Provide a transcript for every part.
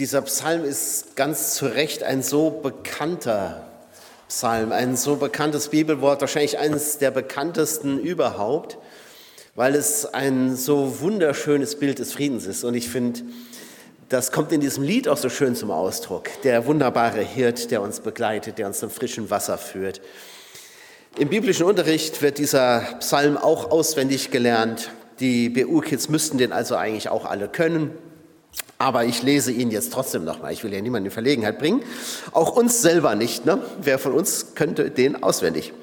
Dieser Psalm ist ganz zu Recht ein so bekannter Psalm, ein so bekanntes Bibelwort, wahrscheinlich eines der bekanntesten überhaupt, weil es ein so wunderschönes Bild des Friedens ist. Und ich finde, das kommt in diesem Lied auch so schön zum Ausdruck. Der wunderbare Hirt, der uns begleitet, der uns zum frischen Wasser führt. Im biblischen Unterricht wird dieser Psalm auch auswendig gelernt. Die BU-Kids müssten den also eigentlich auch alle können. Aber ich lese ihn jetzt trotzdem nochmal. Ich will ja niemanden in Verlegenheit bringen. Auch uns selber nicht. Ne? Wer von uns könnte den auswendig?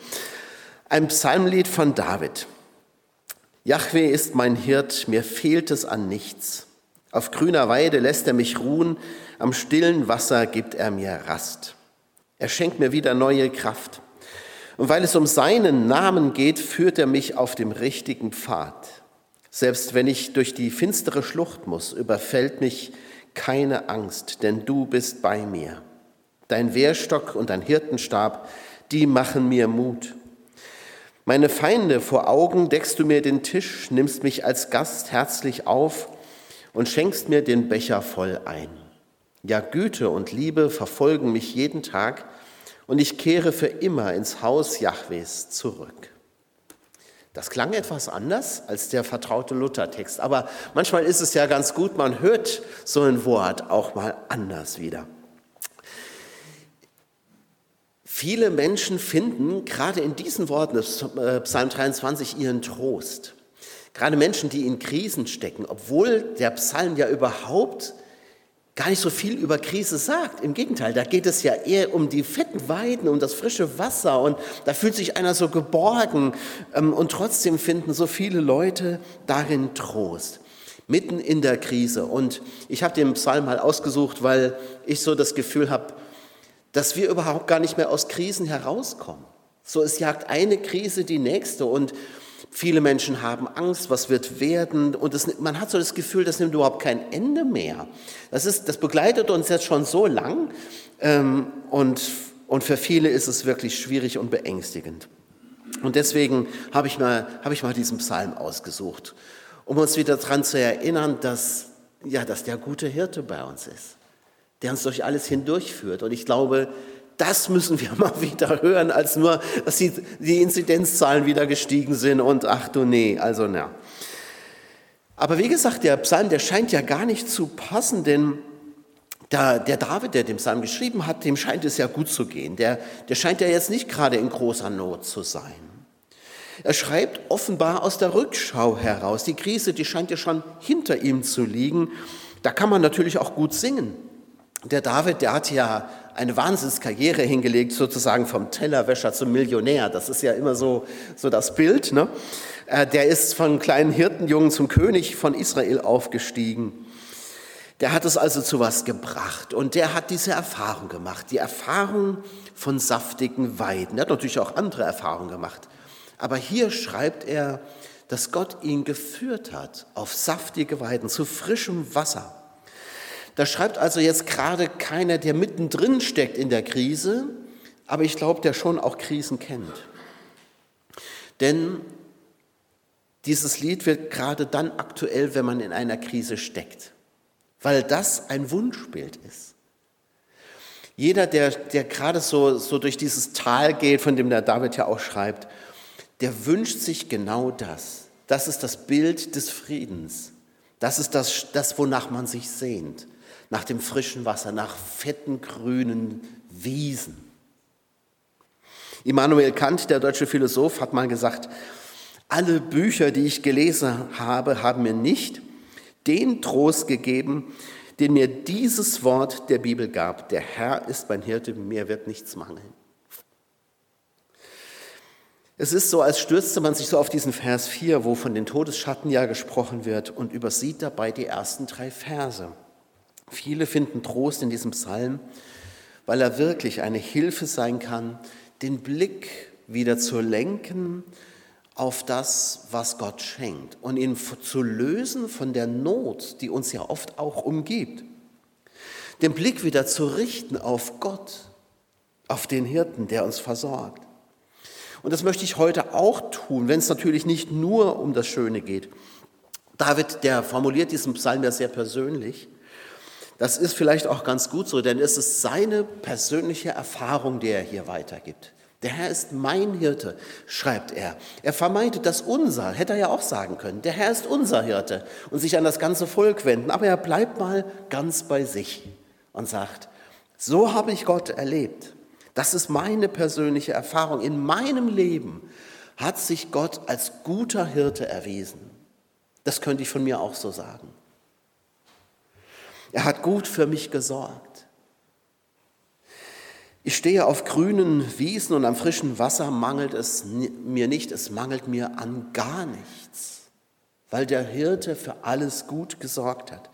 Ein Psalmlied von David. Jahwe ist mein Hirt, mir fehlt es an nichts. Auf grüner Weide lässt er mich ruhen, am stillen Wasser gibt er mir Rast. Er schenkt mir wieder neue Kraft. Und weil es um seinen Namen geht, führt er mich auf dem richtigen Pfad. Selbst wenn ich durch die finstere Schlucht muss, überfällt mich keine Angst, denn du bist bei mir. Dein Wehrstock und dein Hirtenstab, die machen mir Mut. Meine Feinde vor Augen deckst du mir den Tisch, nimmst mich als Gast herzlich auf und schenkst mir den Becher voll ein. Ja, Güte und Liebe verfolgen mich jeden Tag und ich kehre für immer ins Haus Jahwes zurück. Das klang etwas anders als der vertraute Luthertext, aber manchmal ist es ja ganz gut, man hört so ein Wort auch mal anders wieder. Viele Menschen finden gerade in diesen Worten des äh, Psalm 23 ihren Trost. Gerade Menschen, die in Krisen stecken, obwohl der Psalm ja überhaupt gar nicht so viel über Krise sagt. Im Gegenteil, da geht es ja eher um die fetten Weiden, um das frische Wasser und da fühlt sich einer so geborgen ähm, und trotzdem finden so viele Leute darin Trost. Mitten in der Krise. Und ich habe den Psalm mal ausgesucht, weil ich so das Gefühl habe, dass wir überhaupt gar nicht mehr aus Krisen herauskommen. So, es jagt eine Krise die nächste und Viele Menschen haben Angst, was wird werden und das, man hat so das Gefühl, das nimmt überhaupt kein Ende mehr. Das, ist, das begleitet uns jetzt schon so lang ähm, und, und für viele ist es wirklich schwierig und beängstigend. Und deswegen habe ich, mal, habe ich mal diesen Psalm ausgesucht, um uns wieder daran zu erinnern, dass, ja, dass der gute Hirte bei uns ist, der uns durch alles hindurchführt. Und ich glaube, das müssen wir mal wieder hören, als nur, dass die, die Inzidenzzahlen wieder gestiegen sind und ach du nee, also na. Aber wie gesagt, der Psalm, der scheint ja gar nicht zu passen, denn der, der David, der den Psalm geschrieben hat, dem scheint es ja gut zu gehen. Der, der scheint ja jetzt nicht gerade in großer Not zu sein. Er schreibt offenbar aus der Rückschau heraus. Die Krise, die scheint ja schon hinter ihm zu liegen. Da kann man natürlich auch gut singen. Der David, der hat ja eine Wahnsinnskarriere hingelegt, sozusagen vom Tellerwäscher zum Millionär. Das ist ja immer so, so das Bild. Ne? Äh, der ist von kleinen Hirtenjungen zum König von Israel aufgestiegen. Der hat es also zu was gebracht und der hat diese Erfahrung gemacht, die Erfahrung von saftigen Weiden. Er hat natürlich auch andere Erfahrungen gemacht. Aber hier schreibt er, dass Gott ihn geführt hat auf saftige Weiden, zu frischem Wasser. Da schreibt also jetzt gerade keiner, der mittendrin steckt in der Krise, aber ich glaube, der schon auch Krisen kennt. Denn dieses Lied wird gerade dann aktuell, wenn man in einer Krise steckt, weil das ein Wunschbild ist. Jeder, der, der gerade so, so durch dieses Tal geht, von dem der David ja auch schreibt, der wünscht sich genau das. Das ist das Bild des Friedens. Das ist das, das wonach man sich sehnt nach dem frischen Wasser, nach fetten grünen Wiesen. Immanuel Kant, der deutsche Philosoph, hat mal gesagt, alle Bücher, die ich gelesen habe, haben mir nicht den Trost gegeben, den mir dieses Wort der Bibel gab. Der Herr ist mein Hirte, mir wird nichts mangeln. Es ist so, als stürzte man sich so auf diesen Vers 4, wo von den Todesschatten ja gesprochen wird und übersieht dabei die ersten drei Verse. Viele finden Trost in diesem Psalm, weil er wirklich eine Hilfe sein kann, den Blick wieder zu lenken auf das, was Gott schenkt und ihn zu lösen von der Not, die uns ja oft auch umgibt. Den Blick wieder zu richten auf Gott, auf den Hirten, der uns versorgt. Und das möchte ich heute auch tun, wenn es natürlich nicht nur um das Schöne geht. David, der formuliert diesen Psalm ja sehr persönlich. Das ist vielleicht auch ganz gut so, denn es ist seine persönliche Erfahrung, die er hier weitergibt. Der Herr ist mein Hirte, schreibt er. Er vermeidet das unser, hätte er ja auch sagen können. Der Herr ist unser Hirte und sich an das ganze Volk wenden. Aber er bleibt mal ganz bei sich und sagt, so habe ich Gott erlebt. Das ist meine persönliche Erfahrung. In meinem Leben hat sich Gott als guter Hirte erwiesen. Das könnte ich von mir auch so sagen. Er hat gut für mich gesorgt. Ich stehe auf grünen Wiesen und am frischen Wasser mangelt es mir nicht, es mangelt mir an gar nichts, weil der Hirte für alles gut gesorgt hat.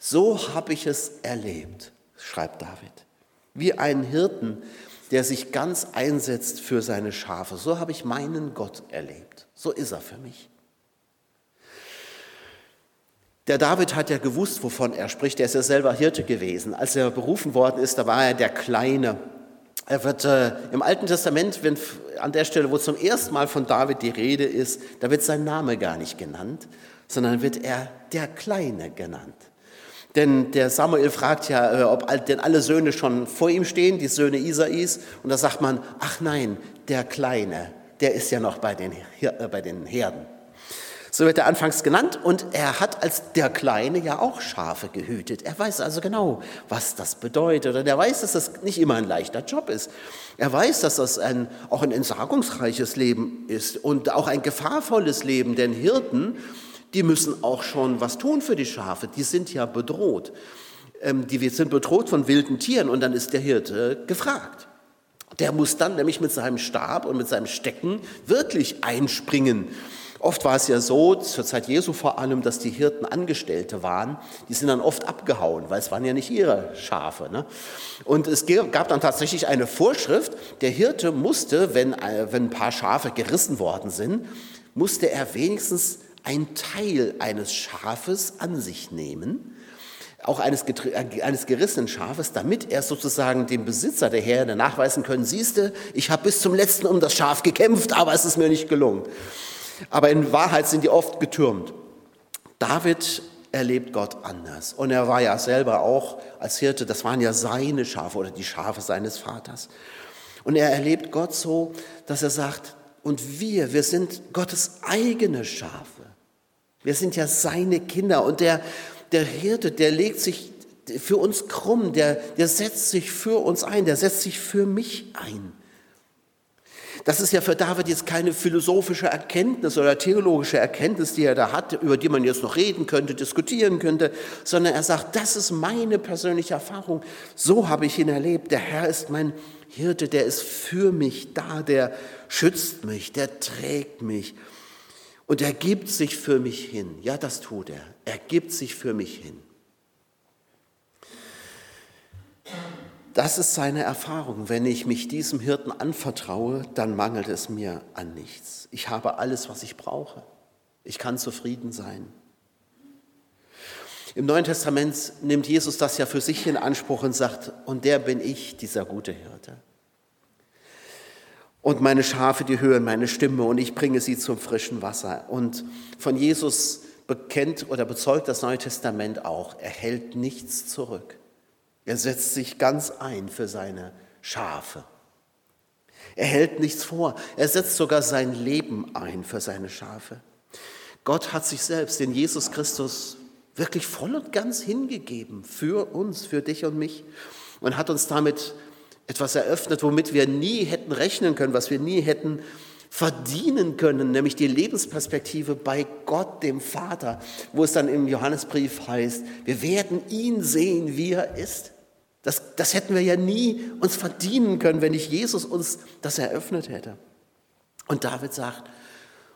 So habe ich es erlebt, schreibt David. Wie einen Hirten, der sich ganz einsetzt für seine Schafe. So habe ich meinen Gott erlebt. So ist er für mich. Der David hat ja gewusst, wovon er spricht. Er ist ja selber Hirte gewesen. Als er berufen worden ist, da war er der Kleine. Er wird äh, im Alten Testament, wenn, an der Stelle, wo zum ersten Mal von David die Rede ist, da wird sein Name gar nicht genannt, sondern wird er der Kleine genannt. Denn der Samuel fragt ja, äh, ob denn alle Söhne schon vor ihm stehen, die Söhne Isais. Und da sagt man, ach nein, der Kleine, der ist ja noch bei den, äh, bei den Herden. So wird er anfangs genannt und er hat als der Kleine ja auch Schafe gehütet. Er weiß also genau, was das bedeutet und er weiß, dass das nicht immer ein leichter Job ist. Er weiß, dass das ein, auch ein entsagungsreiches Leben ist und auch ein gefahrvolles Leben, denn Hirten, die müssen auch schon was tun für die Schafe, die sind ja bedroht. Ähm, die sind bedroht von wilden Tieren und dann ist der Hirte gefragt. Der muss dann nämlich mit seinem Stab und mit seinem Stecken wirklich einspringen Oft war es ja so, zur Zeit Jesu vor allem, dass die Hirten Angestellte waren. Die sind dann oft abgehauen, weil es waren ja nicht ihre Schafe. Ne? Und es gab dann tatsächlich eine Vorschrift, der Hirte musste, wenn, äh, wenn ein paar Schafe gerissen worden sind, musste er wenigstens einen Teil eines Schafes an sich nehmen, auch eines, äh, eines gerissenen Schafes, damit er sozusagen dem Besitzer der Herde nachweisen können, siehste, ich habe bis zum letzten um das Schaf gekämpft, aber es ist mir nicht gelungen. Aber in Wahrheit sind die oft getürmt. David erlebt Gott anders. Und er war ja selber auch als Hirte, das waren ja seine Schafe oder die Schafe seines Vaters. Und er erlebt Gott so, dass er sagt, und wir, wir sind Gottes eigene Schafe. Wir sind ja seine Kinder. Und der, der Hirte, der legt sich für uns krumm, der, der setzt sich für uns ein, der setzt sich für mich ein. Das ist ja für David jetzt keine philosophische Erkenntnis oder theologische Erkenntnis, die er da hat, über die man jetzt noch reden könnte, diskutieren könnte, sondern er sagt, das ist meine persönliche Erfahrung. So habe ich ihn erlebt. Der Herr ist mein Hirte, der ist für mich da, der schützt mich, der trägt mich und er gibt sich für mich hin. Ja, das tut er. Er gibt sich für mich hin. Das ist seine Erfahrung. Wenn ich mich diesem Hirten anvertraue, dann mangelt es mir an nichts. Ich habe alles, was ich brauche. Ich kann zufrieden sein. Im Neuen Testament nimmt Jesus das ja für sich in Anspruch und sagt, und der bin ich, dieser gute Hirte. Und meine Schafe, die hören meine Stimme und ich bringe sie zum frischen Wasser. Und von Jesus bekennt oder bezeugt das Neue Testament auch, er hält nichts zurück. Er setzt sich ganz ein für seine Schafe. Er hält nichts vor. Er setzt sogar sein Leben ein für seine Schafe. Gott hat sich selbst in Jesus Christus wirklich voll und ganz hingegeben für uns, für dich und mich und hat uns damit etwas eröffnet, womit wir nie hätten rechnen können, was wir nie hätten verdienen können, nämlich die Lebensperspektive bei Gott, dem Vater, wo es dann im Johannesbrief heißt, wir werden ihn sehen, wie er ist. Das, das hätten wir ja nie uns verdienen können, wenn nicht Jesus uns das eröffnet hätte. Und David sagt,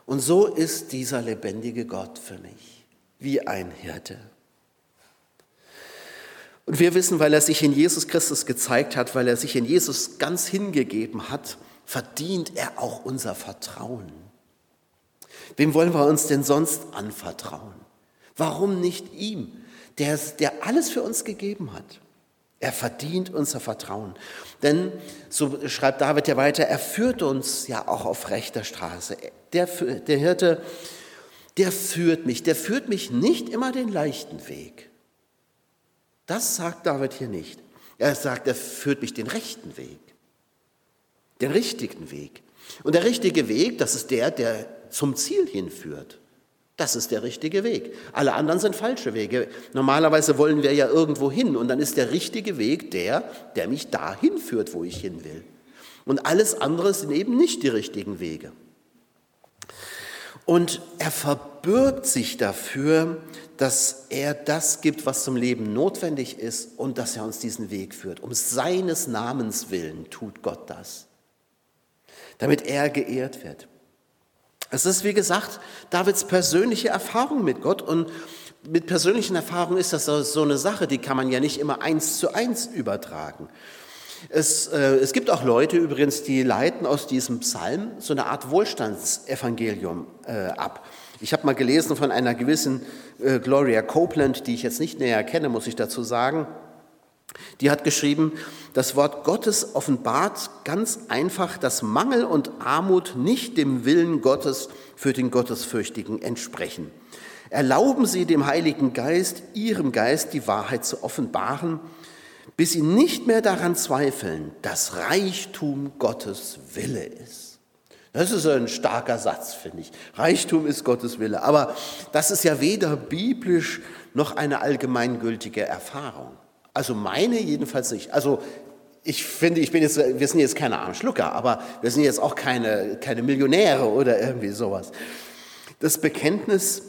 und so ist dieser lebendige Gott für mich, wie ein Hirte. Und wir wissen, weil er sich in Jesus Christus gezeigt hat, weil er sich in Jesus ganz hingegeben hat, verdient er auch unser Vertrauen. Wem wollen wir uns denn sonst anvertrauen? Warum nicht ihm, der, der alles für uns gegeben hat? Er verdient unser Vertrauen. Denn, so schreibt David ja weiter, er führt uns ja auch auf rechter Straße. Der, der Hirte, der führt mich, der führt mich nicht immer den leichten Weg. Das sagt David hier nicht. Er sagt, er führt mich den rechten Weg, den richtigen Weg. Und der richtige Weg, das ist der, der zum Ziel hinführt. Das ist der richtige Weg. Alle anderen sind falsche Wege. Normalerweise wollen wir ja irgendwo hin und dann ist der richtige Weg der, der mich dahin führt, wo ich hin will. Und alles andere sind eben nicht die richtigen Wege. Und er verbirgt sich dafür, dass er das gibt, was zum Leben notwendig ist und dass er uns diesen Weg führt. Um seines Namens willen tut Gott das, damit er geehrt wird. Es ist, wie gesagt, Davids persönliche Erfahrung mit Gott und mit persönlichen Erfahrungen ist das so eine Sache, die kann man ja nicht immer eins zu eins übertragen. Es, äh, es gibt auch Leute übrigens, die leiten aus diesem Psalm so eine Art Wohlstandsevangelium äh, ab. Ich habe mal gelesen von einer gewissen äh, Gloria Copeland, die ich jetzt nicht näher kenne, muss ich dazu sagen. Die hat geschrieben, das Wort Gottes offenbart ganz einfach, dass Mangel und Armut nicht dem Willen Gottes für den Gottesfürchtigen entsprechen. Erlauben Sie dem Heiligen Geist, Ihrem Geist die Wahrheit zu offenbaren bis sie nicht mehr daran zweifeln, dass Reichtum Gottes Wille ist. Das ist ein starker Satz, finde ich. Reichtum ist Gottes Wille. Aber das ist ja weder biblisch noch eine allgemeingültige Erfahrung. Also meine jedenfalls nicht. Also ich finde, ich bin jetzt, wir sind jetzt keine Armschlucker, aber wir sind jetzt auch keine, keine Millionäre oder irgendwie sowas. Das Bekenntnis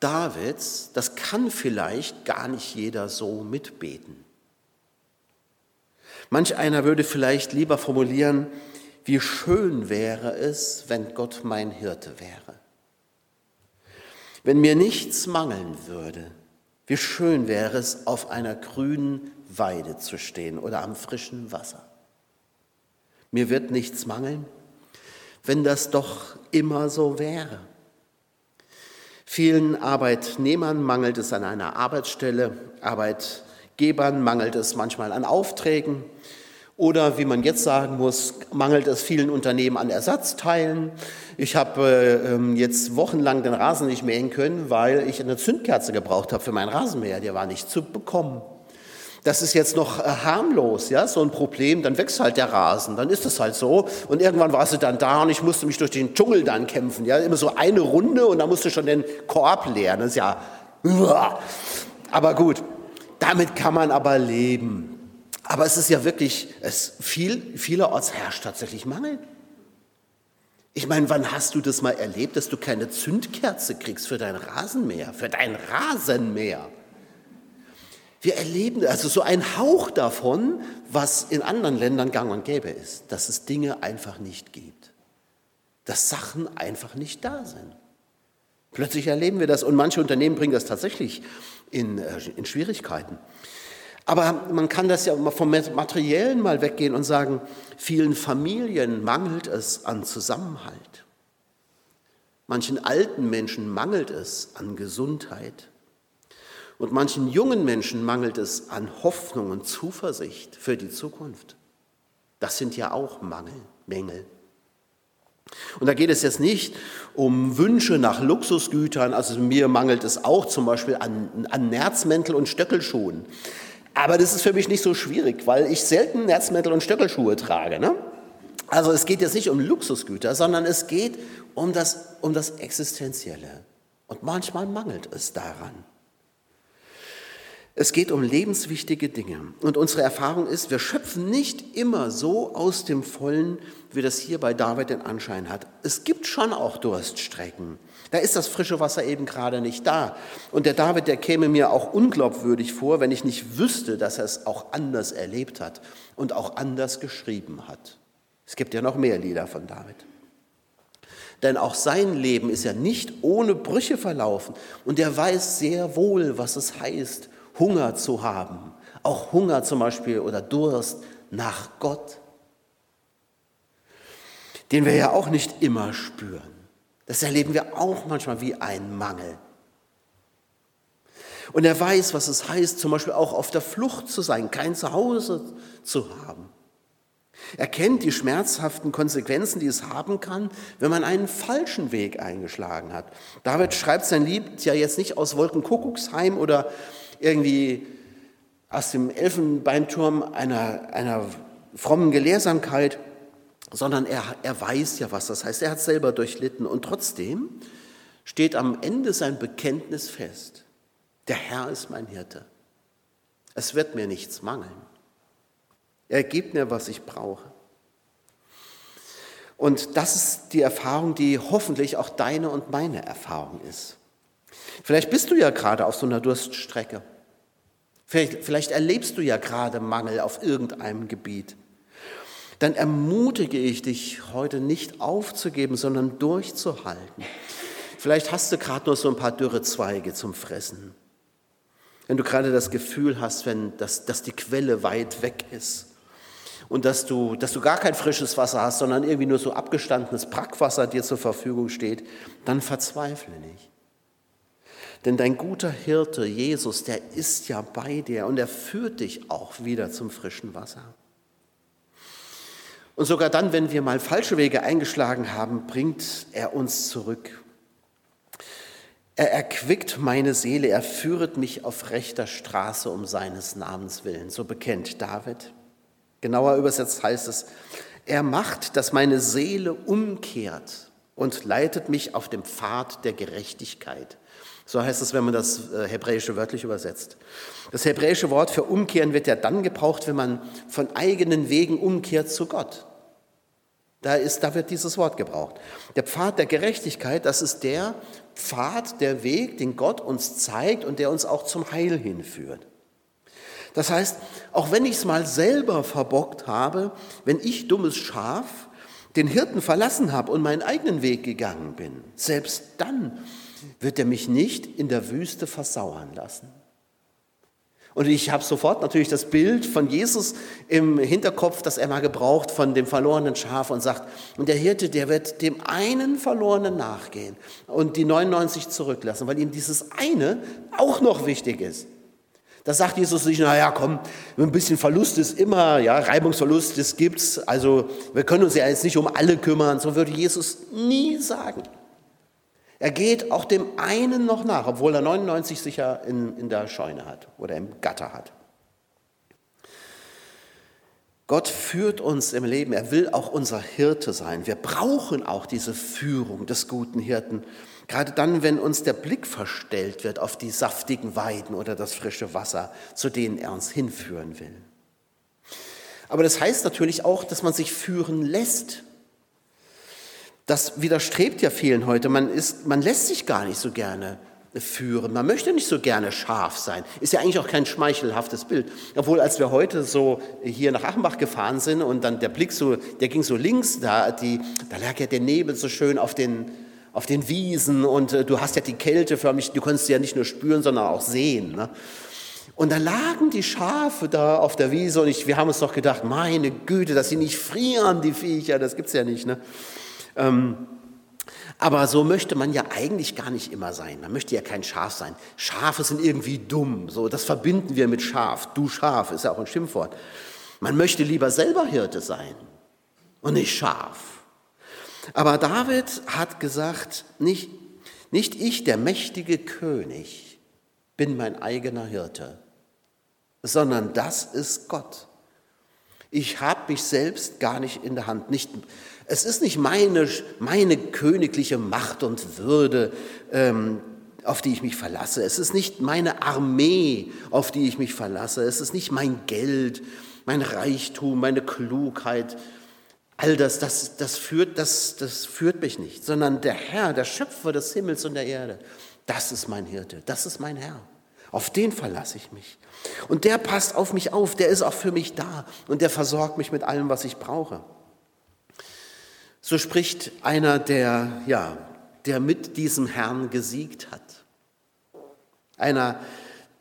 Davids, das kann vielleicht gar nicht jeder so mitbeten. Manch einer würde vielleicht lieber formulieren, wie schön wäre es, wenn Gott mein Hirte wäre. Wenn mir nichts mangeln würde, wie schön wäre es, auf einer grünen Weide zu stehen oder am frischen Wasser. Mir wird nichts mangeln, wenn das doch immer so wäre. Vielen Arbeitnehmern mangelt es an einer Arbeitsstelle, Arbeit Gebern mangelt es manchmal an Aufträgen oder wie man jetzt sagen muss, mangelt es vielen Unternehmen an Ersatzteilen. Ich habe äh, ähm, jetzt wochenlang den Rasen nicht mähen können, weil ich eine Zündkerze gebraucht habe für meinen Rasenmäher. Der war nicht zu bekommen. Das ist jetzt noch äh, harmlos, ja, so ein Problem. Dann wächst halt der Rasen, dann ist es halt so. Und irgendwann war sie dann da und ich musste mich durch den Dschungel dann kämpfen. Ja, immer so eine Runde und dann musste schon den Korb leeren. Das ist ja, aber gut. Damit kann man aber leben. Aber es ist ja wirklich, es viel, vielerorts herrscht tatsächlich Mangel. Ich meine, wann hast du das mal erlebt, dass du keine Zündkerze kriegst für dein Rasenmäher, für dein Rasenmäher? Wir erleben also so einen Hauch davon, was in anderen Ländern gang und gäbe ist, dass es Dinge einfach nicht gibt, dass Sachen einfach nicht da sind. Plötzlich erleben wir das und manche Unternehmen bringen das tatsächlich in, äh, in Schwierigkeiten. Aber man kann das ja vom Materiellen mal weggehen und sagen, vielen Familien mangelt es an Zusammenhalt. Manchen alten Menschen mangelt es an Gesundheit. Und manchen jungen Menschen mangelt es an Hoffnung und Zuversicht für die Zukunft. Das sind ja auch Mangel, Mängel. Und da geht es jetzt nicht um Wünsche nach Luxusgütern, also mir mangelt es auch zum Beispiel an, an Nerzmäntel und Stöckelschuhen. Aber das ist für mich nicht so schwierig, weil ich selten Nerzmäntel und Stöckelschuhe trage. Ne? Also es geht jetzt nicht um Luxusgüter, sondern es geht um das, um das Existenzielle. Und manchmal mangelt es daran. Es geht um lebenswichtige Dinge. Und unsere Erfahrung ist, wir schöpfen nicht immer so aus dem Vollen, wie das hier bei David den Anschein hat. Es gibt schon auch Durststrecken. Da ist das frische Wasser eben gerade nicht da. Und der David, der käme mir auch unglaubwürdig vor, wenn ich nicht wüsste, dass er es auch anders erlebt hat und auch anders geschrieben hat. Es gibt ja noch mehr Lieder von David. Denn auch sein Leben ist ja nicht ohne Brüche verlaufen. Und er weiß sehr wohl, was es heißt, Hunger zu haben, auch Hunger zum Beispiel oder Durst nach Gott, den wir ja auch nicht immer spüren. Das erleben wir auch manchmal wie ein Mangel. Und er weiß, was es heißt, zum Beispiel auch auf der Flucht zu sein, kein Zuhause zu haben. Er kennt die schmerzhaften Konsequenzen, die es haben kann, wenn man einen falschen Weg eingeschlagen hat. David schreibt sein Lied ja jetzt nicht aus Wolkenkuckucksheim oder irgendwie aus dem Elfenbeinturm einer, einer frommen Gelehrsamkeit, sondern er, er weiß ja, was das heißt. Er hat selber durchlitten und trotzdem steht am Ende sein Bekenntnis fest. Der Herr ist mein Hirte. Es wird mir nichts mangeln. Er gibt mir, was ich brauche. Und das ist die Erfahrung, die hoffentlich auch deine und meine Erfahrung ist. Vielleicht bist du ja gerade auf so einer Durststrecke. Vielleicht, vielleicht erlebst du ja gerade Mangel auf irgendeinem Gebiet. Dann ermutige ich dich heute nicht aufzugeben, sondern durchzuhalten. Vielleicht hast du gerade nur so ein paar dürre Zweige zum Fressen. Wenn du gerade das Gefühl hast, wenn, dass, dass die Quelle weit weg ist und dass du, dass du gar kein frisches Wasser hast, sondern irgendwie nur so abgestandenes Brackwasser dir zur Verfügung steht, dann verzweifle nicht. Denn dein guter Hirte, Jesus, der ist ja bei dir und er führt dich auch wieder zum frischen Wasser. Und sogar dann, wenn wir mal falsche Wege eingeschlagen haben, bringt er uns zurück. Er erquickt meine Seele, er führet mich auf rechter Straße um seines Namens willen. So bekennt David. Genauer übersetzt heißt es, er macht, dass meine Seele umkehrt und leitet mich auf dem Pfad der Gerechtigkeit. So heißt es, wenn man das äh, Hebräische wörtlich übersetzt. Das hebräische Wort für umkehren wird ja dann gebraucht, wenn man von eigenen Wegen umkehrt zu Gott. Da, ist, da wird dieses Wort gebraucht. Der Pfad der Gerechtigkeit, das ist der Pfad, der Weg, den Gott uns zeigt und der uns auch zum Heil hinführt. Das heißt, auch wenn ich es mal selber verbockt habe, wenn ich dummes Schaf den Hirten verlassen habe und meinen eigenen Weg gegangen bin, selbst dann wird er mich nicht in der Wüste versauern lassen. Und ich habe sofort natürlich das Bild von Jesus im Hinterkopf, das er mal gebraucht von dem verlorenen Schaf und sagt, und der Hirte, der wird dem einen Verlorenen nachgehen und die 99 zurücklassen, weil ihm dieses eine auch noch wichtig ist. Da sagt Jesus nicht, naja, komm, ein bisschen Verlust ist immer, ja, Reibungsverlust, das gibt's. Also wir können uns ja jetzt nicht um alle kümmern. So würde Jesus nie sagen. Er geht auch dem einen noch nach, obwohl er 99 sicher in, in der Scheune hat oder im Gatter hat. Gott führt uns im Leben, er will auch unser Hirte sein. Wir brauchen auch diese Führung des guten Hirten, gerade dann, wenn uns der Blick verstellt wird auf die saftigen Weiden oder das frische Wasser, zu denen er uns hinführen will. Aber das heißt natürlich auch, dass man sich führen lässt. Das widerstrebt ja vielen heute. Man, ist, man lässt sich gar nicht so gerne führen. Man möchte nicht so gerne scharf sein. Ist ja eigentlich auch kein schmeichelhaftes Bild. Obwohl, als wir heute so hier nach Achenbach gefahren sind und dann der Blick so, der ging so links, da, die, da lag ja der Nebel so schön auf den, auf den Wiesen und äh, du hast ja die Kälte förmlich, du konntest sie ja nicht nur spüren, sondern auch sehen. Ne? Und da lagen die Schafe da auf der Wiese und ich, wir haben uns doch gedacht, meine Güte, dass sie nicht frieren, die Viecher, das gibt's ja nicht. Ne? Ähm, aber so möchte man ja eigentlich gar nicht immer sein. Man möchte ja kein Schaf sein. Schafe sind irgendwie dumm. So, das verbinden wir mit Schaf. Du Schaf ist ja auch ein Schimpfwort. Man möchte lieber selber Hirte sein und nicht Schaf. Aber David hat gesagt, nicht, nicht ich, der mächtige König, bin mein eigener Hirte, sondern das ist Gott. Ich habe mich selbst gar nicht in der Hand. Nicht, es ist nicht meine, meine königliche Macht und Würde, ähm, auf die ich mich verlasse. Es ist nicht meine Armee, auf die ich mich verlasse. Es ist nicht mein Geld, mein Reichtum, meine Klugheit. All das, das, das, führt, das, das führt mich nicht, sondern der Herr, der Schöpfer des Himmels und der Erde, das ist mein Hirte, das ist mein Herr. Auf den verlasse ich mich. Und der passt auf mich auf, der ist auch für mich da und der versorgt mich mit allem, was ich brauche. So spricht einer, der, ja, der mit diesem Herrn gesiegt hat. Einer,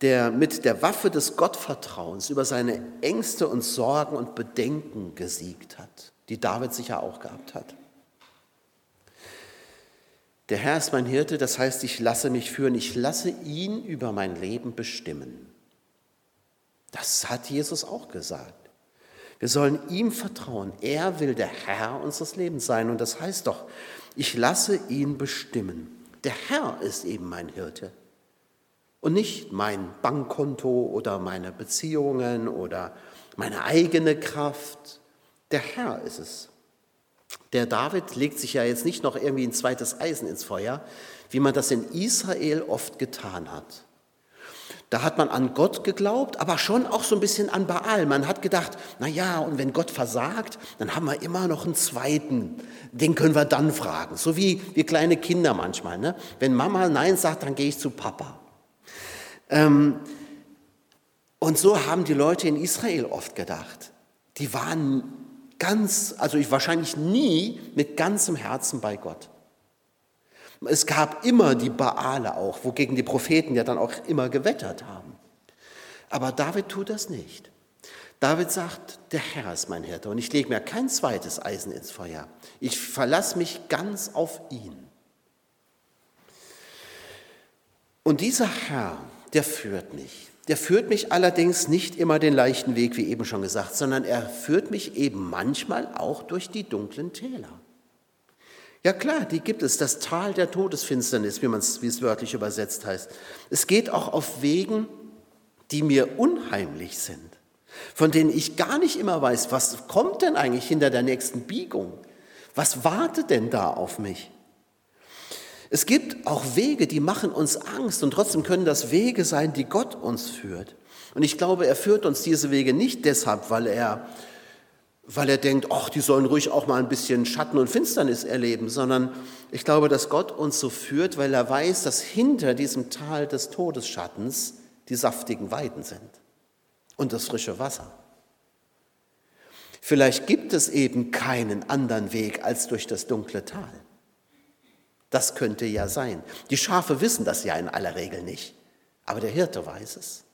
der mit der Waffe des Gottvertrauens über seine Ängste und Sorgen und Bedenken gesiegt hat, die David sicher auch gehabt hat. Der Herr ist mein Hirte, das heißt, ich lasse mich führen, ich lasse ihn über mein Leben bestimmen. Das hat Jesus auch gesagt. Wir sollen ihm vertrauen. Er will der Herr unseres Lebens sein. Und das heißt doch, ich lasse ihn bestimmen. Der Herr ist eben mein Hirte. und nicht mein Bankkonto oder meine Beziehungen oder meine eigene Kraft. Der Herr ist es. Der David legt sich ja jetzt nicht noch irgendwie ein zweites Eisen ins Feuer, wie man das in Israel oft getan hat. Da hat man an Gott geglaubt, aber schon auch so ein bisschen an Baal. Man hat gedacht, na ja, und wenn Gott versagt, dann haben wir immer noch einen zweiten. Den können wir dann fragen. So wie wir kleine Kinder manchmal. Ne? Wenn Mama Nein sagt, dann gehe ich zu Papa. Ähm, und so haben die Leute in Israel oft gedacht. Die waren ganz, also ich wahrscheinlich nie mit ganzem Herzen bei Gott. Es gab immer die Baale auch, wogegen die Propheten ja dann auch immer gewettert haben. Aber David tut das nicht. David sagt, der Herr ist mein Hirte und ich lege mir kein zweites Eisen ins Feuer. Ich verlasse mich ganz auf ihn. Und dieser Herr, der führt mich. Der führt mich allerdings nicht immer den leichten Weg, wie eben schon gesagt, sondern er führt mich eben manchmal auch durch die dunklen Täler. Ja klar, die gibt es, das Tal der Todesfinsternis, wie, wie es wörtlich übersetzt heißt. Es geht auch auf Wegen, die mir unheimlich sind, von denen ich gar nicht immer weiß, was kommt denn eigentlich hinter der nächsten Biegung? Was wartet denn da auf mich? Es gibt auch Wege, die machen uns Angst und trotzdem können das Wege sein, die Gott uns führt. Und ich glaube, er führt uns diese Wege nicht deshalb, weil er weil er denkt, ach, die sollen ruhig auch mal ein bisschen Schatten und Finsternis erleben, sondern ich glaube, dass Gott uns so führt, weil er weiß, dass hinter diesem Tal des Todesschattens die saftigen Weiden sind und das frische Wasser. Vielleicht gibt es eben keinen anderen Weg als durch das dunkle Tal. Das könnte ja sein. Die Schafe wissen das ja in aller Regel nicht, aber der Hirte weiß es.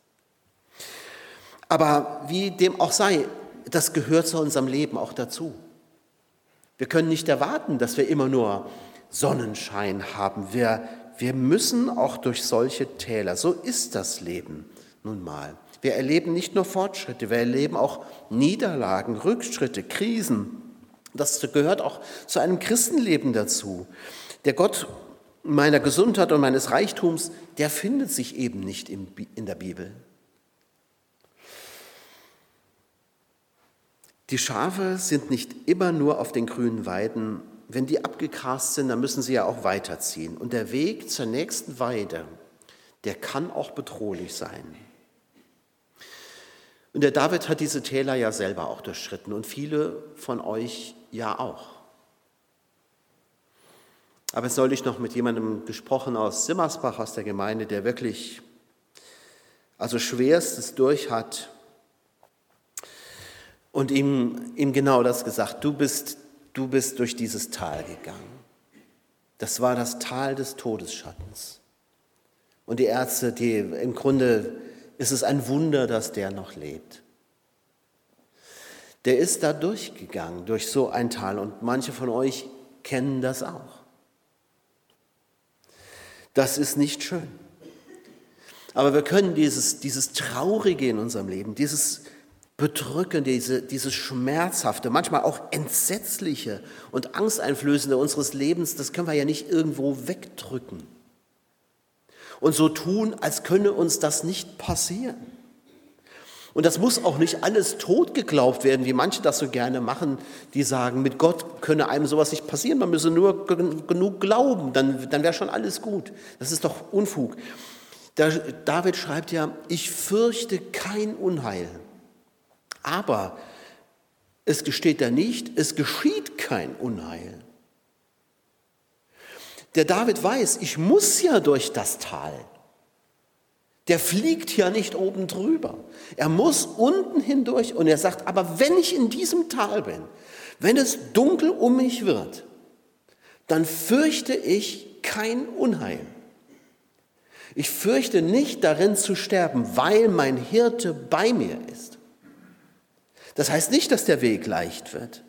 Aber wie dem auch sei, das gehört zu unserem Leben auch dazu. Wir können nicht erwarten, dass wir immer nur Sonnenschein haben. Wir, wir müssen auch durch solche Täler. So ist das Leben nun mal. Wir erleben nicht nur Fortschritte, wir erleben auch Niederlagen, Rückschritte, Krisen. Das gehört auch zu einem Christenleben dazu. Der Gott meiner Gesundheit und meines Reichtums, der findet sich eben nicht in der Bibel. Die Schafe sind nicht immer nur auf den grünen Weiden. Wenn die abgegrast sind, dann müssen sie ja auch weiterziehen. Und der Weg zur nächsten Weide, der kann auch bedrohlich sein. Und der David hat diese Täler ja selber auch durchschritten und viele von euch ja auch. Aber es soll ich noch mit jemandem gesprochen aus Simmersbach, aus der Gemeinde, der wirklich also schwerstes durch hat und ihm, ihm genau das gesagt, du bist, du bist durch dieses Tal gegangen. Das war das Tal des Todesschattens. Und die Ärzte, die im Grunde ist es ein Wunder, dass der noch lebt. Der ist da durchgegangen, durch so ein Tal. Und manche von euch kennen das auch. Das ist nicht schön. Aber wir können dieses, dieses Traurige in unserem Leben, dieses Bedrückende, diese, dieses Schmerzhafte, manchmal auch Entsetzliche und Angsteinflößende unseres Lebens, das können wir ja nicht irgendwo wegdrücken. Und so tun, als könne uns das nicht passieren. Und das muss auch nicht alles tot geglaubt werden, wie manche das so gerne machen, die sagen, mit Gott könne einem sowas nicht passieren, man müsse nur genug glauben, dann, dann wäre schon alles gut. Das ist doch Unfug. David schreibt ja, ich fürchte kein Unheil. Aber es gesteht da nicht, es geschieht kein Unheil. Der David weiß, ich muss ja durch das Tal. Der fliegt ja nicht oben drüber. Er muss unten hindurch und er sagt, aber wenn ich in diesem Tal bin, wenn es dunkel um mich wird, dann fürchte ich kein Unheil. Ich fürchte nicht darin zu sterben, weil mein Hirte bei mir ist. Das heißt nicht, dass der Weg leicht wird.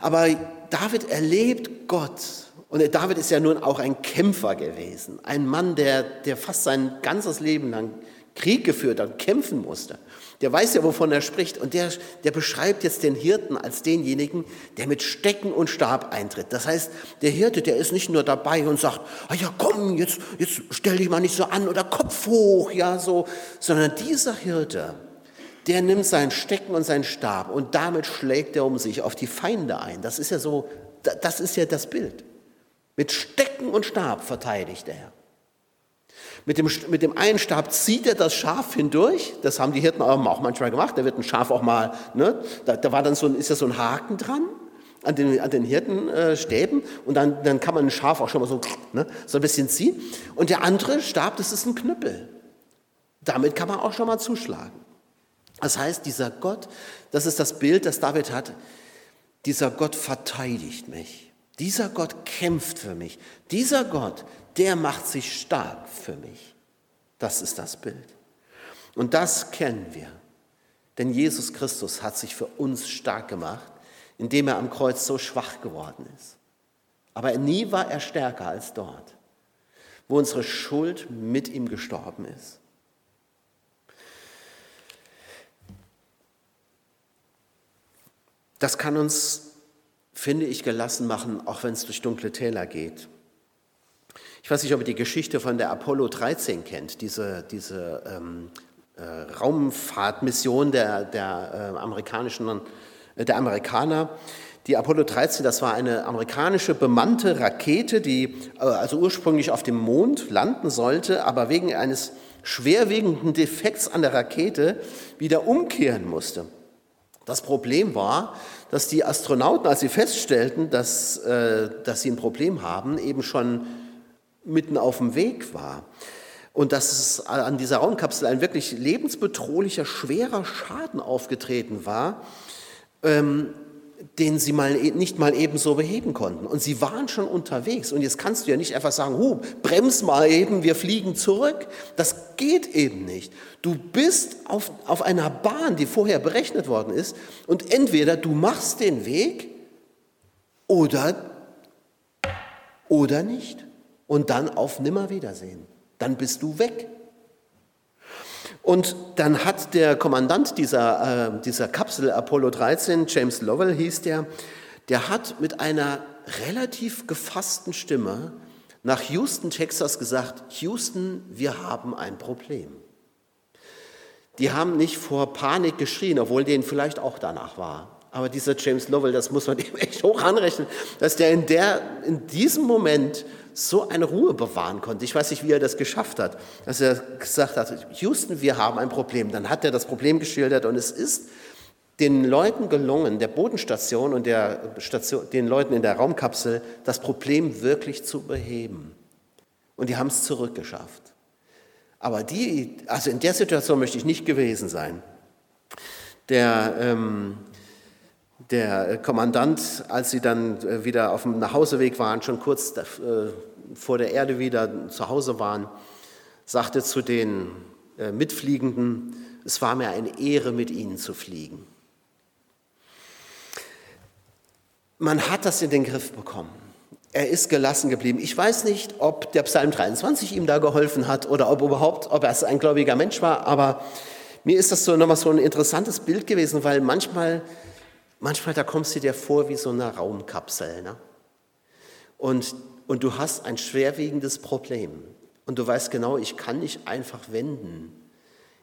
Aber David erlebt Gott. Und David ist ja nun auch ein Kämpfer gewesen. Ein Mann, der, der fast sein ganzes Leben lang Krieg geführt hat, kämpfen musste. Der weiß ja, wovon er spricht. Und der, der beschreibt jetzt den Hirten als denjenigen, der mit Stecken und Stab eintritt. Das heißt, der Hirte, der ist nicht nur dabei und sagt, ah ja, komm, jetzt, jetzt stell dich mal nicht so an oder Kopf hoch, ja, so, sondern dieser Hirte, der nimmt seinen Stecken und seinen Stab und damit schlägt er um sich auf die Feinde ein. Das ist ja so, das ist ja das Bild. Mit Stecken und Stab verteidigt er. Mit dem, mit dem einen Stab zieht er das Schaf hindurch. Das haben die Hirten auch manchmal gemacht. Da wird ein Schaf auch mal, ne, da, da war dann so ein, ist ja so ein Haken dran an den, an den Hirtenstäben und dann, dann kann man ein Schaf auch schon mal so, ne, so ein bisschen ziehen. Und der andere Stab, das ist ein Knüppel. Damit kann man auch schon mal zuschlagen. Das heißt, dieser Gott, das ist das Bild, das David hat, dieser Gott verteidigt mich. Dieser Gott kämpft für mich. Dieser Gott, der macht sich stark für mich. Das ist das Bild. Und das kennen wir. Denn Jesus Christus hat sich für uns stark gemacht, indem er am Kreuz so schwach geworden ist. Aber nie war er stärker als dort, wo unsere Schuld mit ihm gestorben ist. Das kann uns finde ich, gelassen machen, auch wenn es durch dunkle Täler geht. Ich weiß nicht, ob ihr die Geschichte von der Apollo 13 kennt, diese, diese ähm, äh, Raumfahrtmission der, der, äh, amerikanischen, äh, der Amerikaner. Die Apollo 13, das war eine amerikanische bemannte Rakete, die äh, also ursprünglich auf dem Mond landen sollte, aber wegen eines schwerwiegenden Defekts an der Rakete wieder umkehren musste. Das Problem war, dass die Astronauten, als sie feststellten, dass, äh, dass sie ein Problem haben, eben schon mitten auf dem Weg war. Und dass es an dieser Raumkapsel ein wirklich lebensbedrohlicher, schwerer Schaden aufgetreten war, ähm, den sie mal, e, nicht mal ebenso beheben konnten. Und sie waren schon unterwegs. Und jetzt kannst du ja nicht einfach sagen, hu, brems mal eben, wir fliegen zurück. Das geht eben nicht. Du bist auf, auf einer Bahn, die vorher berechnet worden ist. Und entweder du machst den Weg oder, oder nicht. Und dann auf Nimmerwiedersehen. Dann bist du weg. Und dann hat der Kommandant dieser, äh, dieser Kapsel Apollo 13, James Lovell hieß der, der hat mit einer relativ gefassten Stimme nach Houston, Texas gesagt, Houston, wir haben ein Problem. Die haben nicht vor Panik geschrien, obwohl denen vielleicht auch danach war. Aber dieser James Lovell, das muss man ihm echt hoch anrechnen, dass der in, der, in diesem Moment so eine Ruhe bewahren konnte. Ich weiß nicht, wie er das geschafft hat, dass er gesagt hat, Houston, wir haben ein Problem. Dann hat er das Problem geschildert und es ist den Leuten gelungen, der Bodenstation und der Station, den Leuten in der Raumkapsel, das Problem wirklich zu beheben. Und die haben es zurückgeschafft. Aber die, also in der Situation möchte ich nicht gewesen sein. Der, ähm, der Kommandant, als sie dann äh, wieder auf dem Nachhauseweg waren, schon kurz äh, vor der Erde wieder zu Hause waren, sagte zu den äh, Mitfliegenden, es war mir eine Ehre, mit ihnen zu fliegen. Man hat das in den Griff bekommen. Er ist gelassen geblieben. Ich weiß nicht, ob der Psalm 23 ihm da geholfen hat oder ob überhaupt, ob er ein gläubiger Mensch war, aber mir ist das so nochmal so ein interessantes Bild gewesen, weil manchmal Manchmal, da kommst du dir vor wie so eine Raumkapsel. Ne? Und, und du hast ein schwerwiegendes Problem. Und du weißt genau, ich kann nicht einfach wenden.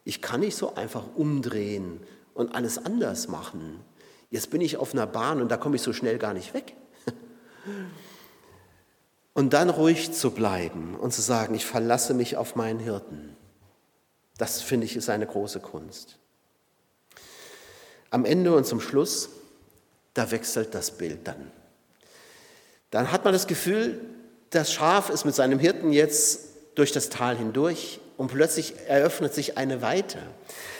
Ich kann nicht so einfach umdrehen und alles anders machen. Jetzt bin ich auf einer Bahn und da komme ich so schnell gar nicht weg. Und dann ruhig zu bleiben und zu sagen, ich verlasse mich auf meinen Hirten. Das finde ich ist eine große Kunst. Am Ende und zum Schluss da wechselt das Bild dann. Dann hat man das Gefühl, das Schaf ist mit seinem Hirten jetzt durch das Tal hindurch und plötzlich eröffnet sich eine Weite.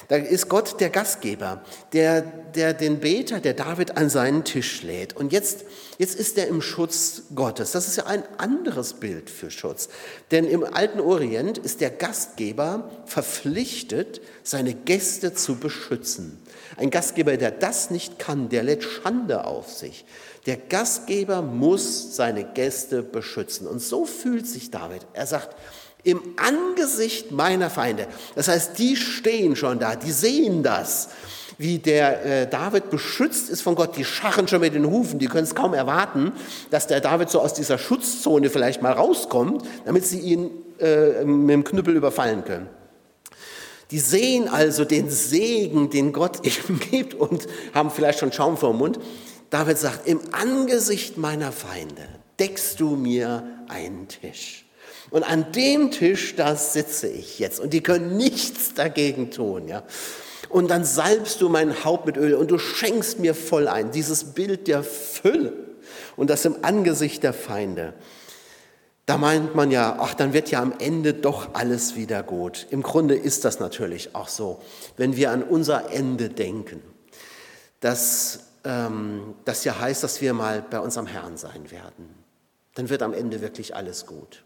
Da ist Gott der Gastgeber, der, der den Beter, der David an seinen Tisch lädt. Und jetzt, jetzt ist er im Schutz Gottes. Das ist ja ein anderes Bild für Schutz. Denn im alten Orient ist der Gastgeber verpflichtet, seine Gäste zu beschützen. Ein Gastgeber, der das nicht kann, der lädt Schande auf sich. Der Gastgeber muss seine Gäste beschützen. Und so fühlt sich David. Er sagt, Im Angesicht meiner Feinde. Das heißt, die stehen schon da, die sehen das wie der äh, David beschützt ist von Gott. Die scharren schon mit den Hufen, die können es kaum erwarten, dass der David so aus dieser Schutzzone vielleicht mal rauskommt, damit sie ihn äh, mit dem Knüppel überfallen können. Die sehen also den Segen, den Gott ihm gibt und haben vielleicht schon Schaum vor dem Mund. David sagt, im Angesicht meiner Feinde deckst du mir einen Tisch. Und an dem Tisch, da sitze ich jetzt. Und die können nichts dagegen tun. Ja. Und dann salbst du mein Haupt mit Öl und du schenkst mir voll ein. Dieses Bild der Fülle und das im Angesicht der Feinde. Da meint man ja, ach, dann wird ja am Ende doch alles wieder gut. Im Grunde ist das natürlich auch so, wenn wir an unser Ende denken. Dass ähm, das ja heißt, dass wir mal bei unserem Herrn sein werden. Dann wird am Ende wirklich alles gut.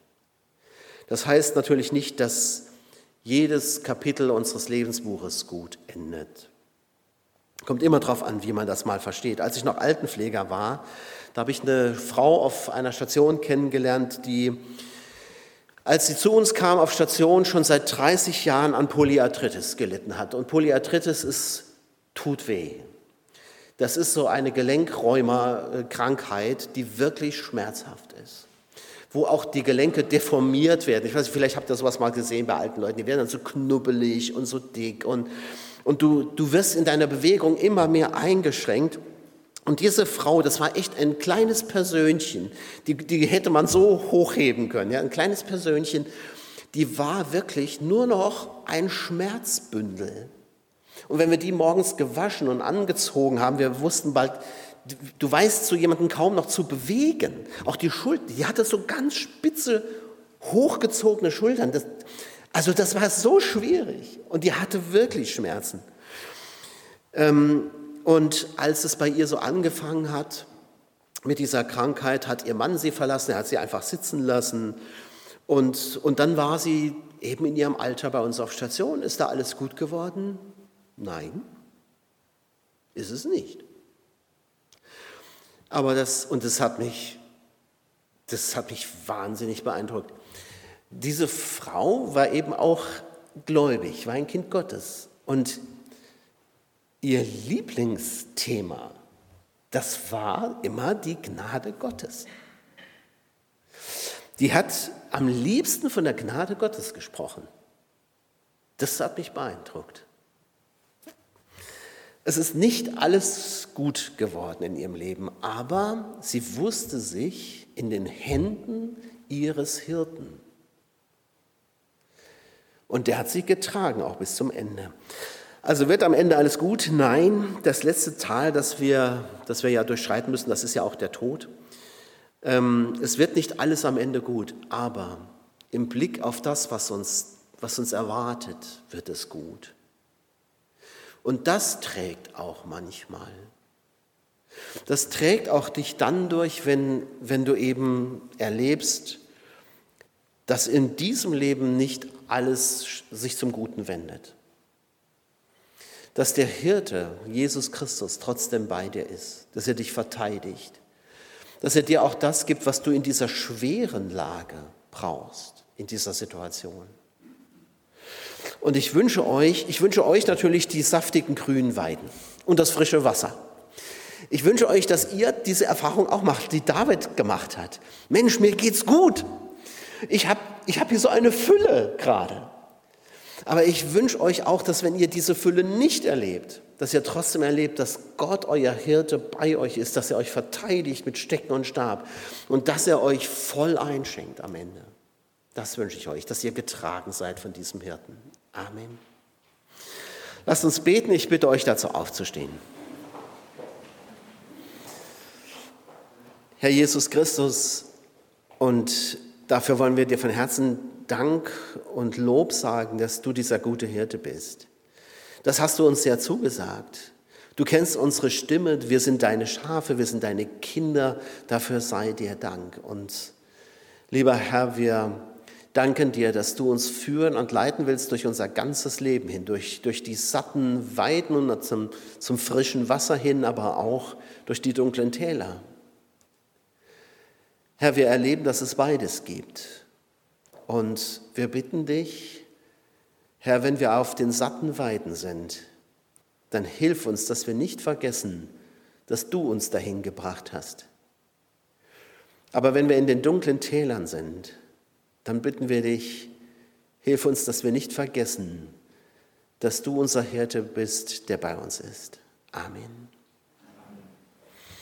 Das heißt natürlich nicht, dass jedes Kapitel unseres Lebensbuches gut endet. Kommt immer darauf an, wie man das mal versteht. Als ich noch Altenpfleger war, da habe ich eine Frau auf einer Station kennengelernt, die, als sie zu uns kam auf Station, schon seit 30 Jahren an Polyarthritis gelitten hat. Und Polyarthritis ist, tut weh. Das ist so eine Gelenkräumerkrankheit, die wirklich schmerzhaft ist. Wo auch die Gelenke deformiert werden. Ich weiß nicht, vielleicht habt ihr sowas mal gesehen bei alten Leuten. Die werden dann so knubbelig und so dick. Und, und du, du wirst in deiner Bewegung immer mehr eingeschränkt. Und diese Frau, das war echt ein kleines Persönchen, die, die hätte man so hochheben können, ja, ein kleines Persönchen, die war wirklich nur noch ein Schmerzbündel. Und wenn wir die morgens gewaschen und angezogen haben, wir wussten bald, du weißt so jemanden kaum noch zu bewegen. Auch die Schultern, die hatte so ganz spitze, hochgezogene Schultern. Das, also das war so schwierig und die hatte wirklich Schmerzen. Ähm, und als es bei ihr so angefangen hat mit dieser Krankheit, hat ihr Mann sie verlassen, er hat sie einfach sitzen lassen. Und, und dann war sie eben in ihrem Alter bei uns auf Station. Ist da alles gut geworden? Nein, ist es nicht. Aber das, und das hat mich, das hat mich wahnsinnig beeindruckt. Diese Frau war eben auch gläubig, war ein Kind Gottes. Und ihr Lieblingsthema, das war immer die Gnade Gottes. Die hat am liebsten von der Gnade Gottes gesprochen. Das hat mich beeindruckt. Es ist nicht alles gut geworden in ihrem Leben, aber sie wusste sich in den Händen ihres Hirten. Und der hat sie getragen, auch bis zum Ende. Also wird am Ende alles gut? Nein, das letzte Tal, das wir, das wir ja durchschreiten müssen, das ist ja auch der Tod. Ähm, es wird nicht alles am Ende gut, aber im Blick auf das, was uns, was uns erwartet, wird es gut. Und das trägt auch manchmal. Das trägt auch dich dann durch, wenn, wenn du eben erlebst, dass in diesem Leben nicht alles sich zum Guten wendet dass der Hirte, Jesus Christus, trotzdem bei dir ist, dass er dich verteidigt, dass er dir auch das gibt, was du in dieser schweren Lage brauchst, in dieser Situation. Und ich wünsche euch, ich wünsche euch natürlich die saftigen grünen Weiden und das frische Wasser. Ich wünsche euch, dass ihr diese Erfahrung auch macht, die David gemacht hat. Mensch, mir geht's gut. Ich habe ich hab hier so eine Fülle gerade. Aber ich wünsche euch auch, dass wenn ihr diese Fülle nicht erlebt, dass ihr trotzdem erlebt, dass Gott, euer Hirte, bei euch ist, dass er euch verteidigt mit Stecken und Stab und dass er euch voll einschenkt am Ende. Das wünsche ich euch, dass ihr getragen seid von diesem Hirten. Amen. Lasst uns beten, ich bitte euch dazu aufzustehen. Herr Jesus Christus, und dafür wollen wir dir von Herzen Dank und Lob sagen, dass du dieser gute Hirte bist. Das hast du uns ja zugesagt. Du kennst unsere Stimme, wir sind deine Schafe, wir sind deine Kinder, dafür sei dir Dank. Und lieber Herr, wir danken dir, dass du uns führen und leiten willst durch unser ganzes Leben hin, durch, durch die satten Weiden und zum, zum frischen Wasser hin, aber auch durch die dunklen Täler. Herr, wir erleben, dass es beides gibt. Und wir bitten dich, Herr, wenn wir auf den satten Weiden sind, dann hilf uns, dass wir nicht vergessen, dass du uns dahin gebracht hast. Aber wenn wir in den dunklen Tälern sind, dann bitten wir dich, hilf uns, dass wir nicht vergessen, dass du unser Hirte bist, der bei uns ist. Amen.